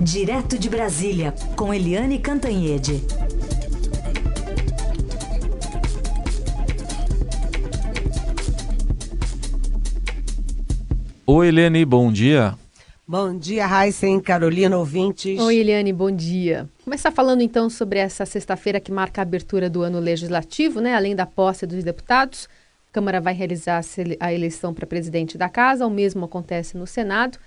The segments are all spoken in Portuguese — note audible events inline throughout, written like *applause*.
Direto de Brasília, com Eliane Cantanhede. Oi, Eliane, bom dia. Bom dia, Raíssen, Carolina, ouvintes. Oi, Eliane, bom dia. Começar falando então sobre essa sexta-feira que marca a abertura do ano legislativo, né? Além da posse dos deputados, a Câmara vai realizar a eleição para presidente da casa, o mesmo acontece no Senado.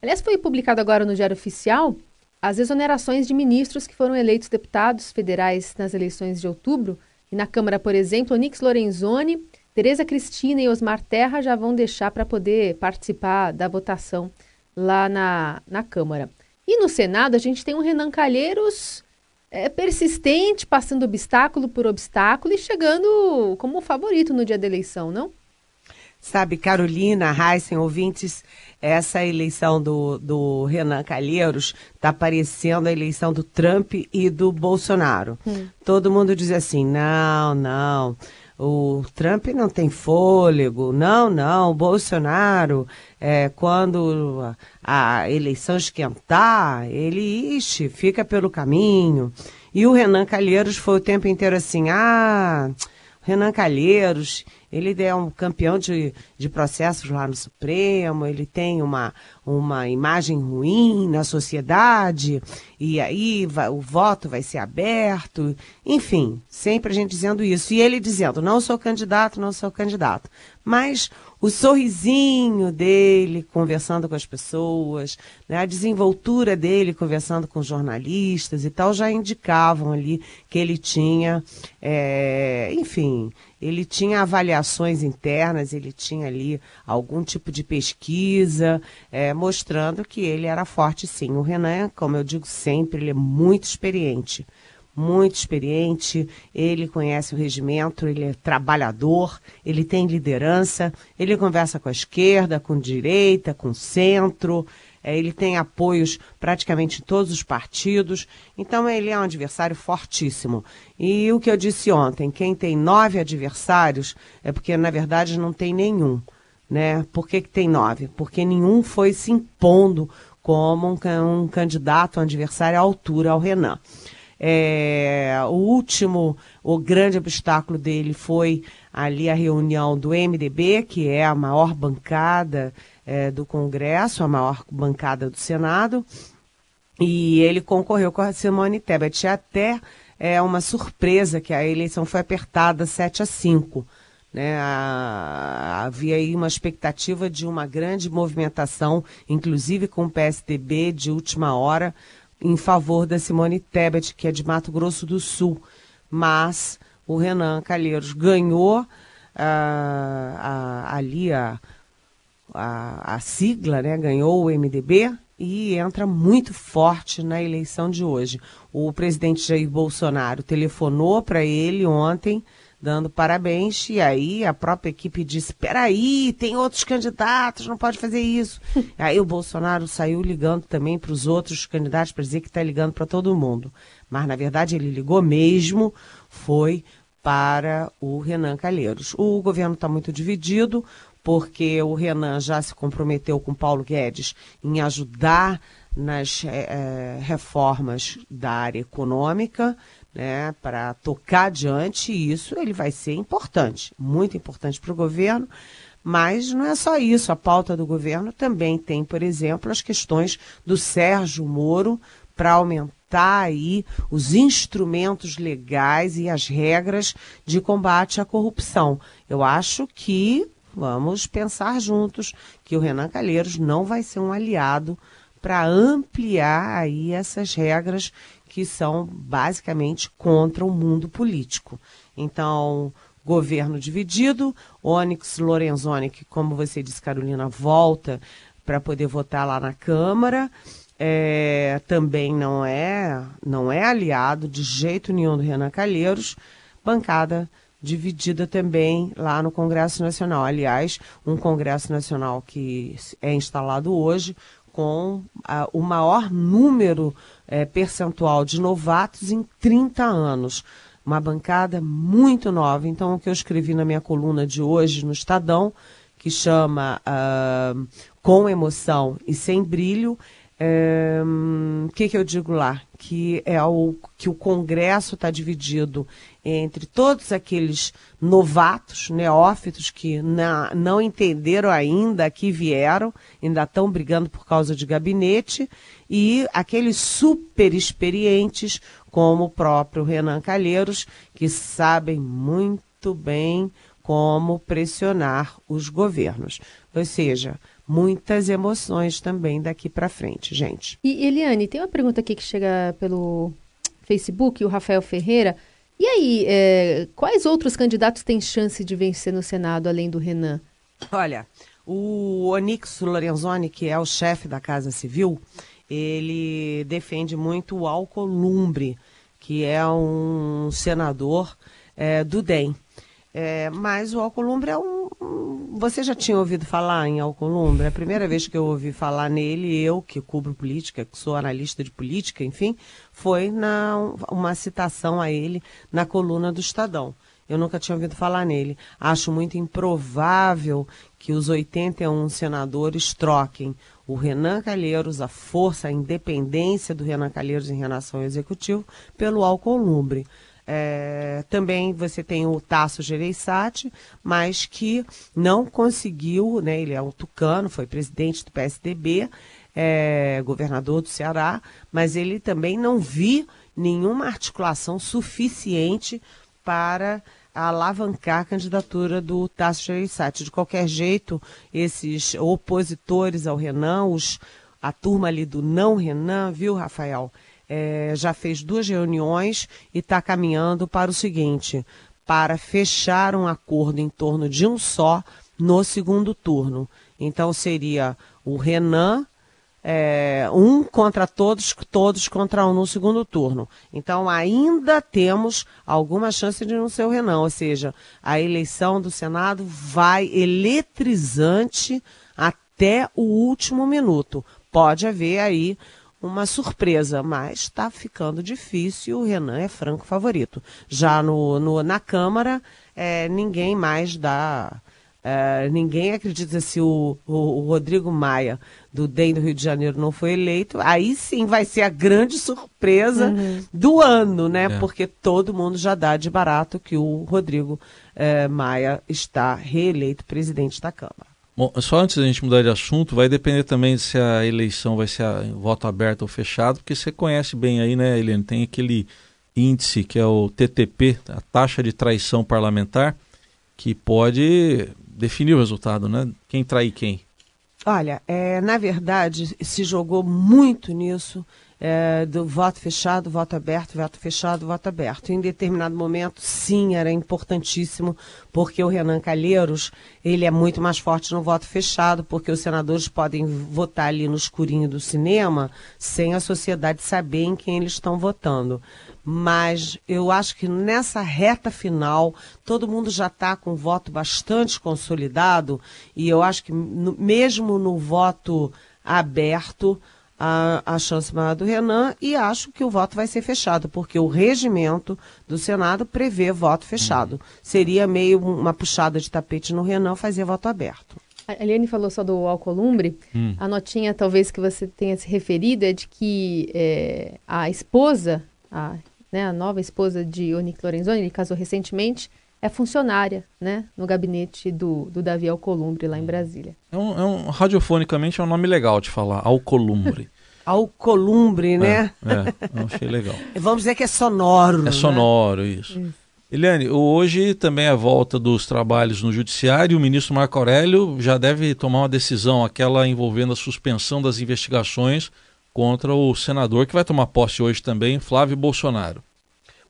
Aliás, foi publicado agora no Diário Oficial as exonerações de ministros que foram eleitos deputados federais nas eleições de outubro. E na Câmara, por exemplo, Onix Lorenzoni Tereza Cristina e Osmar Terra já vão deixar para poder participar da votação lá na, na Câmara. E no Senado a gente tem um Renan Calheiros é, persistente, passando obstáculo por obstáculo e chegando como favorito no dia da eleição, não? Sabe, Carolina, Heisen, ouvintes, essa eleição do, do Renan Calheiros está parecendo a eleição do Trump e do Bolsonaro. Hum. Todo mundo diz assim: não, não o Trump não tem fôlego, não, não, o Bolsonaro, é, quando a, a eleição esquentar, ele, ixi, fica pelo caminho. E o Renan Calheiros foi o tempo inteiro assim, ah, Renan Calheiros, ele é um campeão de, de processos lá no Supremo, ele tem uma, uma imagem ruim na sociedade, e aí vai, o voto vai ser aberto. Enfim, sempre a gente dizendo isso. E ele dizendo: não sou candidato, não sou candidato. Mas o sorrisinho dele conversando com as pessoas, né, a desenvoltura dele conversando com jornalistas e tal, já indicavam ali que ele tinha, é, enfim, ele tinha avaliações internas, ele tinha ali algum tipo de pesquisa, é, mostrando que ele era forte sim. O Renan, como eu digo sempre, ele é muito experiente muito experiente, ele conhece o regimento, ele é trabalhador, ele tem liderança, ele conversa com a esquerda, com a direita, com o centro, é, ele tem apoios praticamente em todos os partidos, então ele é um adversário fortíssimo. E o que eu disse ontem, quem tem nove adversários é porque na verdade não tem nenhum. Né? Por que, que tem nove? Porque nenhum foi se impondo como um, um candidato, um adversário à altura ao Renan. É, o último, o grande obstáculo dele foi ali a reunião do MDB, que é a maior bancada é, do Congresso, a maior bancada do Senado, e ele concorreu com a Simone Tebet. Até é uma surpresa que a eleição foi apertada 7 a 5. Né? havia aí uma expectativa de uma grande movimentação, inclusive com o PSDB de última hora, em favor da Simone Tebet, que é de Mato Grosso do Sul. Mas o Renan Calheiros ganhou uh, a, ali a, a, a sigla, né? ganhou o MDB e entra muito forte na eleição de hoje. O presidente Jair Bolsonaro telefonou para ele ontem dando parabéns. E aí a própria equipe disse: peraí, tem outros candidatos, não pode fazer isso. *laughs* aí o Bolsonaro saiu ligando também para os outros candidatos para dizer que está ligando para todo mundo. Mas na verdade ele ligou mesmo, foi para o Renan Calheiros. O governo está muito dividido, porque o Renan já se comprometeu com Paulo Guedes em ajudar nas é, reformas da área econômica né, para tocar adiante isso, ele vai ser importante, muito importante para o governo. Mas não é só isso, a pauta do governo também tem, por exemplo, as questões do Sérgio Moro para aumentar aí os instrumentos legais e as regras de combate à corrupção. Eu acho que vamos pensar juntos que o Renan Calheiros não vai ser um aliado para ampliar aí essas regras que são basicamente contra o mundo político. Então, governo dividido, Onyx Lorenzoni, que, como você disse, Carolina, volta para poder votar lá na Câmara. É, também não é não é aliado de jeito nenhum do Renan Calheiros, bancada dividida também lá no Congresso Nacional. Aliás, um Congresso Nacional que é instalado hoje com ah, o maior número é, percentual de novatos em 30 anos. Uma bancada muito nova. Então, o que eu escrevi na minha coluna de hoje no Estadão, que chama uh, Com Emoção e Sem Brilho, é, o que, que eu digo lá? Que é o que o Congresso está dividido entre todos aqueles novatos, neófitos que na, não entenderam ainda que vieram, ainda estão brigando por causa de gabinete, e aqueles super experientes, como o próprio Renan Calheiros, que sabem muito bem como pressionar os governos. Ou seja, muitas emoções também daqui para frente, gente. E Eliane, tem uma pergunta aqui que chega pelo Facebook, o Rafael Ferreira. E aí, é, quais outros candidatos têm chance de vencer no Senado, além do Renan? Olha, o Onix Lorenzoni, que é o chefe da Casa Civil, ele defende muito o Alcolumbre, que é um senador é, do DEM. É, mas o Alcolumbre é um, Você já tinha ouvido falar em Alcolumbre? A primeira vez que eu ouvi falar nele, eu que cubro política, que sou analista de política, enfim, foi na, uma citação a ele na coluna do Estadão. Eu nunca tinha ouvido falar nele. Acho muito improvável que os 81 senadores troquem o Renan Calheiros, a força, a independência do Renan Calheiros em relação ao executivo, pelo Alcolumbre. É, também você tem o Tasso Gereissati, mas que não conseguiu, né, ele é um tucano, foi presidente do PSDB, é, governador do Ceará, mas ele também não viu nenhuma articulação suficiente para alavancar a candidatura do Tasso Gereissati. De qualquer jeito, esses opositores ao Renan, os, a turma ali do não Renan, viu, Rafael? É, já fez duas reuniões e está caminhando para o seguinte: para fechar um acordo em torno de um só no segundo turno. Então seria o Renan, é, um contra todos, todos contra um no segundo turno. Então ainda temos alguma chance de não ser o Renan, ou seja, a eleição do Senado vai eletrizante até o último minuto. Pode haver aí uma surpresa, mas está ficando difícil. O Renan é franco favorito. Já no, no na Câmara, é, ninguém mais dá. É, ninguém acredita se o, o, o, Rodrigo Maia, do DEM do Rio de Janeiro, não foi eleito. Aí sim vai ser a grande surpresa uhum. do ano, né? É. Porque todo mundo já dá de barato que o Rodrigo é, Maia está reeleito presidente da Câmara. Bom, só antes da gente mudar de assunto, vai depender também se a eleição vai ser a, voto aberto ou fechado, porque você conhece bem aí, né, Helene? Tem aquele índice que é o TTP, a taxa de traição parlamentar, que pode definir o resultado, né? Quem trai quem. Olha, é, na verdade, se jogou muito nisso é, do voto fechado, voto aberto, voto fechado, voto aberto. Em determinado momento, sim, era importantíssimo, porque o Renan Calheiros, ele é muito mais forte no voto fechado, porque os senadores podem votar ali no escurinho do cinema, sem a sociedade saber em quem eles estão votando. Mas eu acho que nessa reta final, todo mundo já está com o voto bastante consolidado, e eu acho que no, mesmo no voto aberto, a, a chance maior do Renan e acho que o voto vai ser fechado, porque o regimento do Senado prevê voto fechado. Uhum. Seria meio uma puxada de tapete no Renan fazer voto aberto. A Eliane falou só do Alcolumbre. Hum. A notinha, talvez, que você tenha se referido é de que é, a esposa, a, né, a nova esposa de Onic Lorenzoni, ele casou recentemente, é funcionária, né, no gabinete do, do Davi Alcolumbre, lá em Brasília. É um, é um, radiofonicamente é um nome legal de falar, Alcolumbre. *laughs* Alcolumbre, né? É, é, achei legal. *laughs* Vamos dizer que é sonoro. É né? sonoro, isso. isso. Eliane, hoje também é a volta dos trabalhos no Judiciário. O ministro Marco Aurélio já deve tomar uma decisão, aquela envolvendo a suspensão das investigações contra o senador que vai tomar posse hoje também, Flávio Bolsonaro.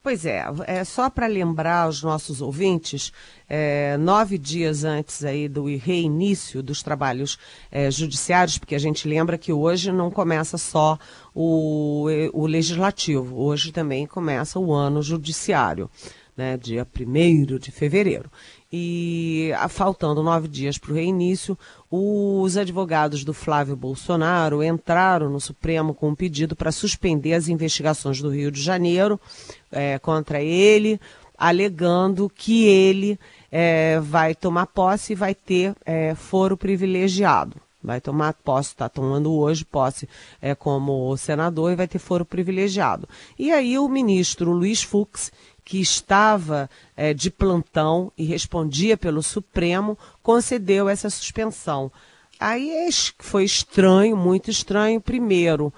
Pois é, é só para lembrar aos nossos ouvintes, é, nove dias antes aí do reinício dos trabalhos é, judiciários, porque a gente lembra que hoje não começa só o, o legislativo, hoje também começa o ano judiciário, né, dia 1 de fevereiro. E faltando nove dias para o reinício, os advogados do Flávio Bolsonaro entraram no Supremo com um pedido para suspender as investigações do Rio de Janeiro é, contra ele, alegando que ele é, vai tomar posse e vai ter é, foro privilegiado. vai tomar posse, está tomando hoje posse é, como senador e vai ter foro privilegiado. E aí o ministro Luiz Fux, que estava é, de plantão e respondia pelo Supremo, concedeu essa suspensão. Aí foi estranho, muito estranho, primeiro,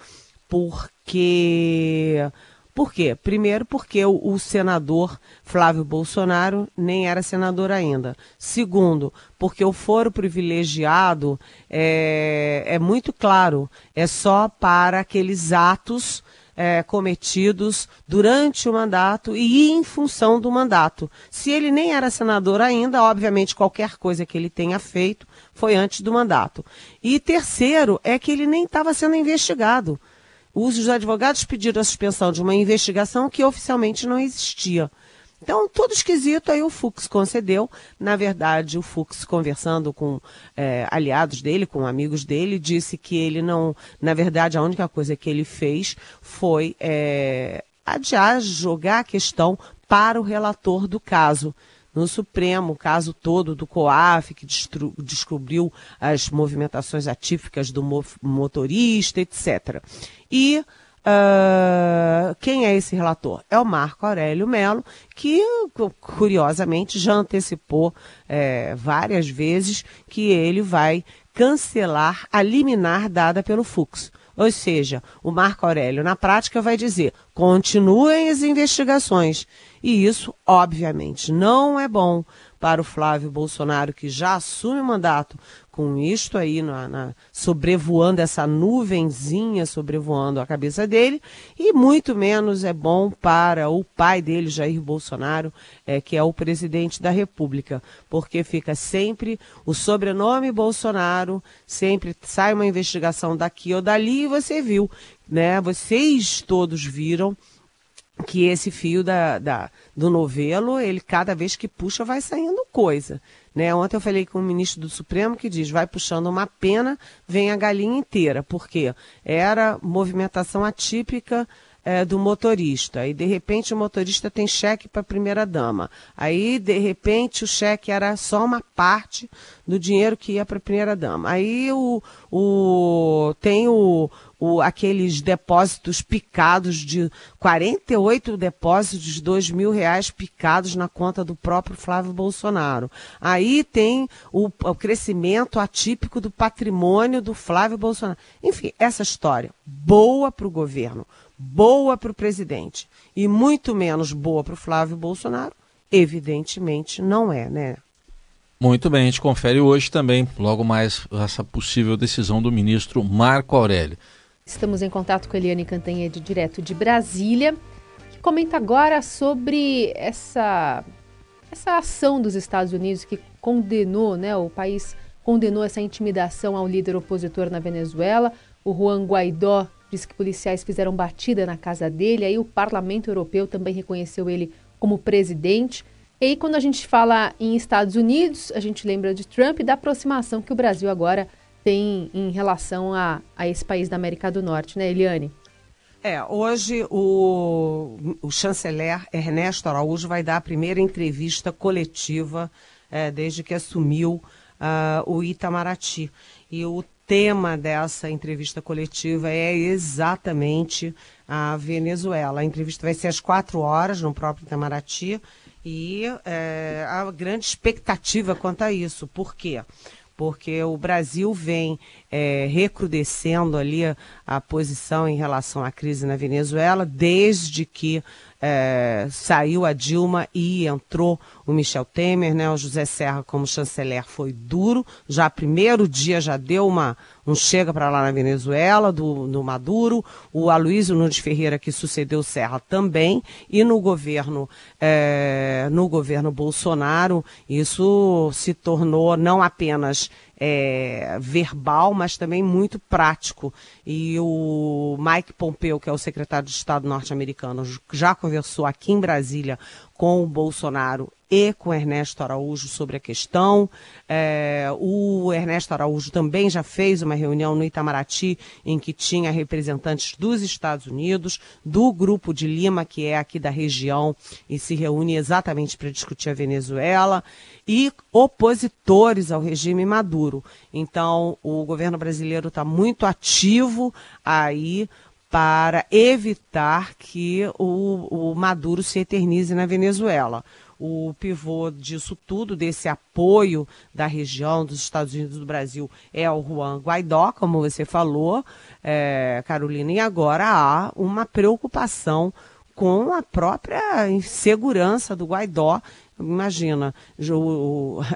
porque por quê? Primeiro, porque o, o, senador Flávio Bolsonaro nem era senador ainda. Segundo, porque o foro privilegiado é, é muito claro, é só para aqueles atos é, cometidos durante o mandato e em função do mandato. Se ele nem era senador ainda, obviamente qualquer coisa que ele tenha feito foi antes do mandato. E terceiro, é que ele nem estava sendo investigado os advogados pediram a suspensão de uma investigação que oficialmente não existia. Então, tudo esquisito, aí o Fux concedeu. Na verdade, o Fux, conversando com é, aliados dele, com amigos dele, disse que ele não. Na verdade, a única coisa que ele fez foi é, adiar, jogar a questão para o relator do caso no Supremo, o caso todo do COAF, que descobriu as movimentações atípicas do motorista, etc. E uh, quem é esse relator? É o Marco Aurélio Melo, que, curiosamente, já antecipou é, várias vezes que ele vai cancelar a liminar dada pelo Fux. Ou seja, o Marco Aurélio, na prática, vai dizer: continuem as investigações. E isso, obviamente, não é bom para o Flávio Bolsonaro, que já assume o mandato com isto aí na, na, sobrevoando essa nuvenzinha sobrevoando a cabeça dele e muito menos é bom para o pai dele Jair Bolsonaro é, que é o presidente da República porque fica sempre o sobrenome Bolsonaro sempre sai uma investigação daqui ou dali e você viu né vocês todos viram que esse fio da, da, do novelo, ele cada vez que puxa vai saindo coisa. Né? Ontem eu falei com o ministro do Supremo que diz, vai puxando uma pena, vem a galinha inteira, porque era movimentação atípica é, do motorista. E de repente o motorista tem cheque para a primeira dama. Aí, de repente, o cheque era só uma parte do dinheiro que ia para a primeira dama. Aí o, o, tem o, o, aqueles depósitos picados de 48 depósitos de 2 mil reais picados na conta do próprio Flávio Bolsonaro. Aí tem o, o crescimento atípico do patrimônio do Flávio Bolsonaro. Enfim, essa história boa para o governo, boa para o presidente e muito menos boa para o Flávio Bolsonaro, evidentemente não é, né? Muito bem, a gente confere hoje também, logo mais, essa possível decisão do ministro Marco Aurélio. Estamos em contato com Eliane Cantanhede, direto de Brasília, que comenta agora sobre essa, essa ação dos Estados Unidos que condenou, né, o país condenou essa intimidação ao líder opositor na Venezuela. O Juan Guaidó disse que policiais fizeram batida na casa dele, aí o Parlamento Europeu também reconheceu ele como presidente. E aí, quando a gente fala em Estados Unidos, a gente lembra de Trump e da aproximação que o Brasil agora tem em relação a, a esse país da América do Norte, né, Eliane? É, hoje o, o chanceler Ernesto Araújo vai dar a primeira entrevista coletiva é, desde que assumiu uh, o Itamaraty. E o tema dessa entrevista coletiva é exatamente a Venezuela. A entrevista vai ser às quatro horas no próprio Itamaraty e é, a grande expectativa quanto a isso. Por quê? Porque o Brasil vem é, recrudescendo ali a, a, posição em relação à crise na Venezuela, desde que é, saiu a Dilma e entrou o Michel Temer, né? O José Serra como chanceler foi duro, já primeiro dia já deu uma um chega para lá na Venezuela do, do Maduro, o Aloysio Nunes Ferreira que sucedeu Serra também. E no governo é, no governo Bolsonaro isso se tornou não apenas é, verbal, mas também muito prático. E o Mike Pompeo, que é o secretário de Estado norte-americano, já conversou aqui em Brasília com o Bolsonaro e com Ernesto Araújo sobre a questão. É, o Ernesto Araújo também já fez uma reunião no Itamaraty em que tinha representantes dos Estados Unidos, do Grupo de Lima, que é aqui da região, e se reúne exatamente para discutir a Venezuela, e opositores ao regime Maduro. Então, o governo brasileiro está muito ativo aí para evitar que o, o Maduro se eternize na Venezuela o pivô disso tudo, desse apoio da região, dos Estados Unidos do Brasil, é o Juan Guaidó, como você falou, é, Carolina, e agora há uma preocupação com a própria insegurança do Guaidó. Imagina,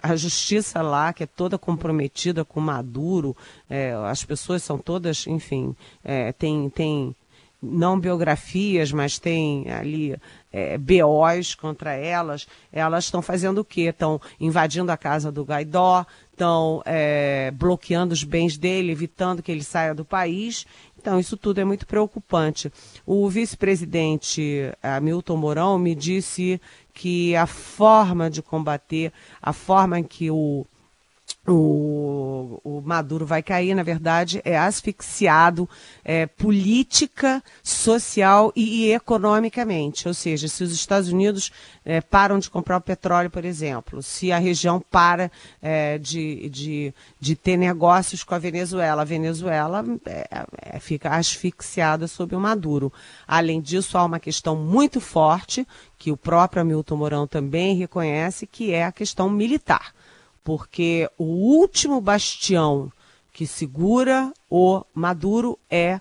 a justiça lá, que é toda comprometida com Maduro, é, as pessoas são todas, enfim, é, tem, tem não biografias, mas tem ali é, BOs contra elas, elas estão fazendo o quê? Estão invadindo a casa do Gaidó, estão é, bloqueando os bens dele, evitando que ele saia do país. Então, isso tudo é muito preocupante. O vice-presidente Hamilton Mourão me disse que a forma de combater, a forma em que o o, o, Maduro vai cair, na verdade, é asfixiado é, política, social e, e, economicamente. Ou seja, se os Estados Unidos é, param de comprar o petróleo, por exemplo, se a região para é, de, de, de, ter negócios com a Venezuela, a Venezuela é, é, fica asfixiada sob o Maduro. Além disso, há uma questão muito forte, que o próprio Hamilton Mourão também reconhece, que é a questão militar porque o último bastião que segura o Maduro é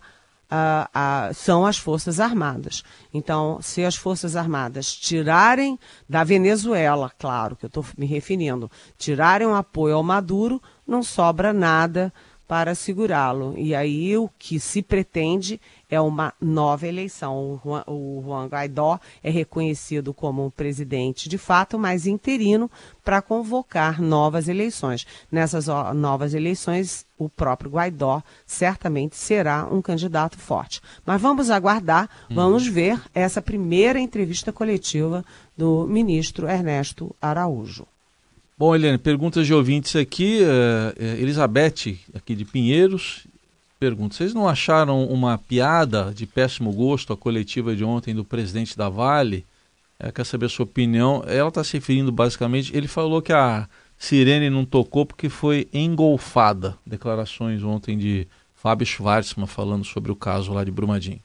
são as Forças Armadas. Então, se as Forças Armadas tirarem da Venezuela, claro que eu estou me referindo, tirarem o apoio ao Maduro, não sobra nada para segurá-lo. E aí o que se pretende é uma nova eleição. O Juan, o Juan Guaidó é reconhecido como um presidente de fato, mas interino para convocar novas eleições. Nessas novas eleições, o próprio Guaidó certamente será um candidato forte. Mas vamos aguardar, uhum. vamos ver essa primeira entrevista coletiva do ministro Ernesto Araújo. Bom, Eliane, perguntas de ouvintes aqui. Uh, Elizabeth, aqui de Pinheiros, pergunta: vocês não acharam uma piada de péssimo gosto a coletiva de ontem do presidente da Vale? É, quer saber a sua opinião? Ela está se referindo basicamente. Ele falou que a sirene não tocou porque foi engolfada. Declarações ontem de Fábio Schwartzman falando sobre o caso lá de Brumadinho.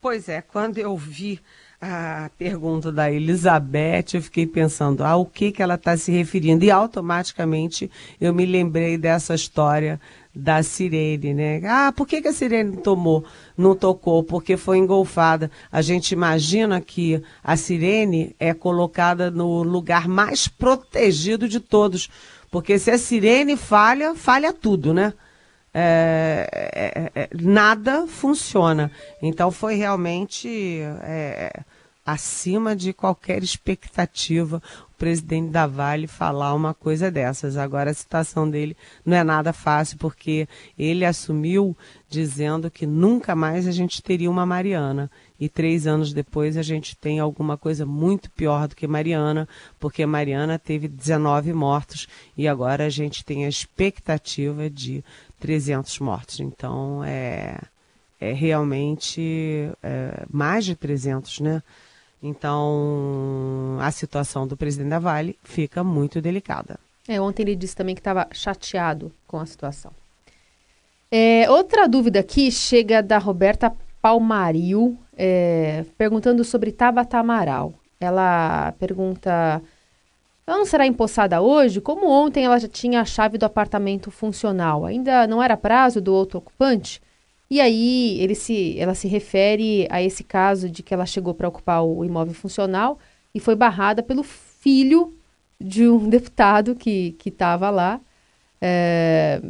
Pois é, quando eu vi a pergunta da Elizabeth, eu fiquei pensando, ah, o que, que ela está se referindo? E automaticamente eu me lembrei dessa história da sirene, né? Ah, por que, que a sirene tomou, não tocou? Porque foi engolfada. A gente imagina que a sirene é colocada no lugar mais protegido de todos. Porque se a sirene falha, falha tudo, né? É, é, é, nada funciona. Então foi realmente é, acima de qualquer expectativa o presidente da Vale falar uma coisa dessas. Agora a situação dele não é nada fácil, porque ele assumiu dizendo que nunca mais a gente teria uma Mariana. E três anos depois a gente tem alguma coisa muito pior do que Mariana, porque Mariana teve 19 mortos e agora a gente tem a expectativa de 300 mortos. Então, é, é realmente é, mais de 300, né? Então, a situação do presidente da Vale fica muito delicada. É, ontem ele disse também que estava chateado com a situação. É, outra dúvida aqui chega da Roberta Palmaril, é, perguntando sobre Tabata Amaral. Ela pergunta ela não será empossada hoje? Como ontem ela já tinha a chave do apartamento funcional, ainda não era prazo do outro ocupante? E aí ele se, ela se refere a esse caso de que ela chegou para ocupar o imóvel funcional e foi barrada pelo filho de um *laughs* deputado que estava lá. É,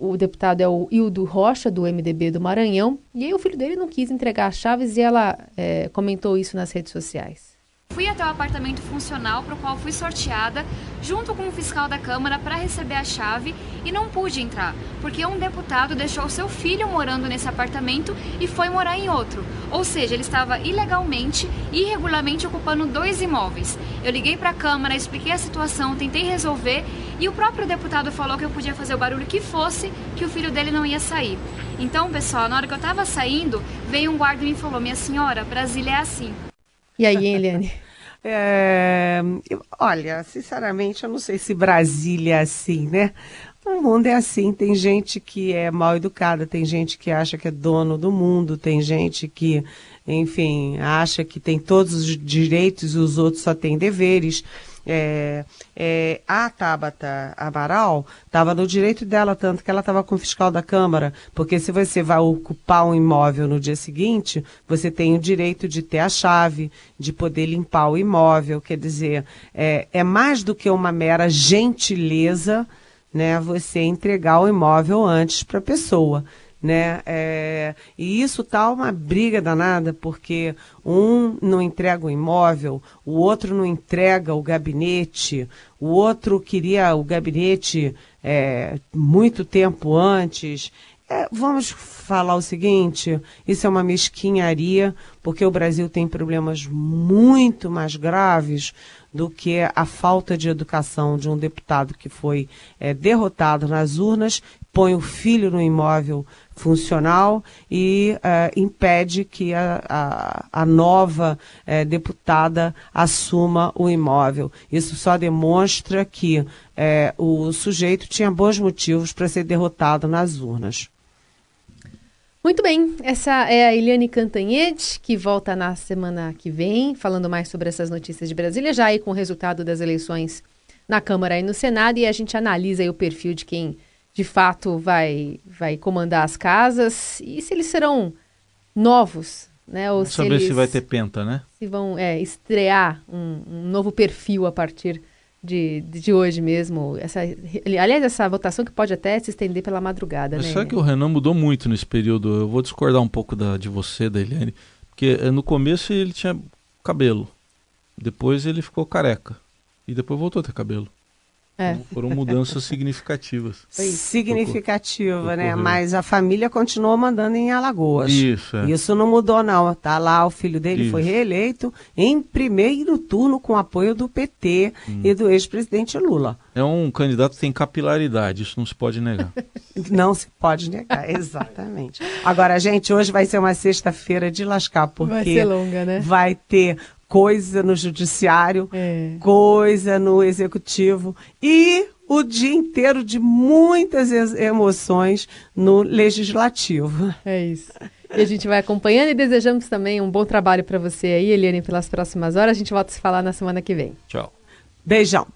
o deputado é o Hildo Rocha, do MDB do Maranhão, e aí o filho dele não quis entregar as chaves e ela é, comentou isso nas redes sociais. Fui até o apartamento funcional para o qual fui sorteada junto com o fiscal da Câmara para receber a chave e não pude entrar, porque um deputado deixou seu filho morando nesse apartamento e foi morar em outro. Ou seja, ele estava ilegalmente irregularmente ocupando dois imóveis. Eu liguei para a Câmara, expliquei a situação, tentei resolver e o próprio deputado falou que eu podia fazer o barulho que fosse, que o filho dele não ia sair. Então, pessoal, na hora que eu estava saindo, veio um guarda e me falou: Minha senhora, Brasília é assim. E aí, Eliane? *laughs* É, olha, sinceramente, eu não sei se Brasília é assim, né? O mundo é assim, tem gente que é mal educada, tem gente que acha que é dono do mundo, tem gente que, enfim, acha que tem todos os direitos e os outros só têm deveres. É, é, a Tabata Amaral estava no direito dela, tanto que ela estava com o fiscal da Câmara, porque se você vai ocupar um imóvel no dia seguinte, você tem o direito de ter a chave, de poder limpar o imóvel, quer dizer, é, é mais do que uma mera gentileza, né, você entregar o imóvel antes para a pessoa né? É, e isso tá uma briga danada, porque um não entrega o imóvel, o outro não entrega o gabinete, o outro queria o gabinete é, muito tempo antes. É, vamos falar o seguinte: isso é uma mesquinharia, porque o Brasil tem problemas muito mais graves do que a falta de educação de um deputado que foi é, derrotado nas urnas, põe o filho no imóvel funcional e uh, impede que a, a, a nova uh, deputada assuma o imóvel. Isso só demonstra que uh, o sujeito tinha bons motivos para ser derrotado nas urnas. Muito bem, essa é a Eliane Cantanhede, que volta na semana que vem, falando mais sobre essas notícias de Brasília, já aí com o resultado das eleições na Câmara e no Senado, e a gente analisa o perfil de quem de fato vai, vai comandar as casas e se eles serão novos, né? Ou se saber eles, se vai ter penta, né? Se vão é, estrear um, um, novo perfil a partir de, de hoje mesmo. Essa, aliás, essa votação que pode até se estender pela madrugada, Mas né? Só que o Renan mudou muito nesse período. Eu vou discordar um pouco da, de você, da Eliane, porque eh, no começo ele tinha cabelo, depois ele ficou careca e depois voltou a ter cabelo. É. Então, foram mudanças significativas. *laughs* Significativa, né? Mas a família continuou mandando em Alagoas. Isso. É. Isso não mudou, não. Tá lá, o filho dele Isso. foi reeleito em primeiro turno com apoio do PT hum. e do ex-presidente Lula. É um candidato que tem capilaridade, isso não se pode negar. *laughs* não se pode negar, *laughs* exatamente. Agora, gente, hoje vai ser uma sexta-feira de lascar, porque vai ser longa, né? Vai ter coisa no judiciário, é. coisa no executivo e o dia inteiro de muitas emoções no legislativo. É isso. E a gente vai acompanhando e desejamos também um bom trabalho para você aí, Eliane, pelas próximas horas. A gente volta a se falar na semana que vem. Tchau. Beijão.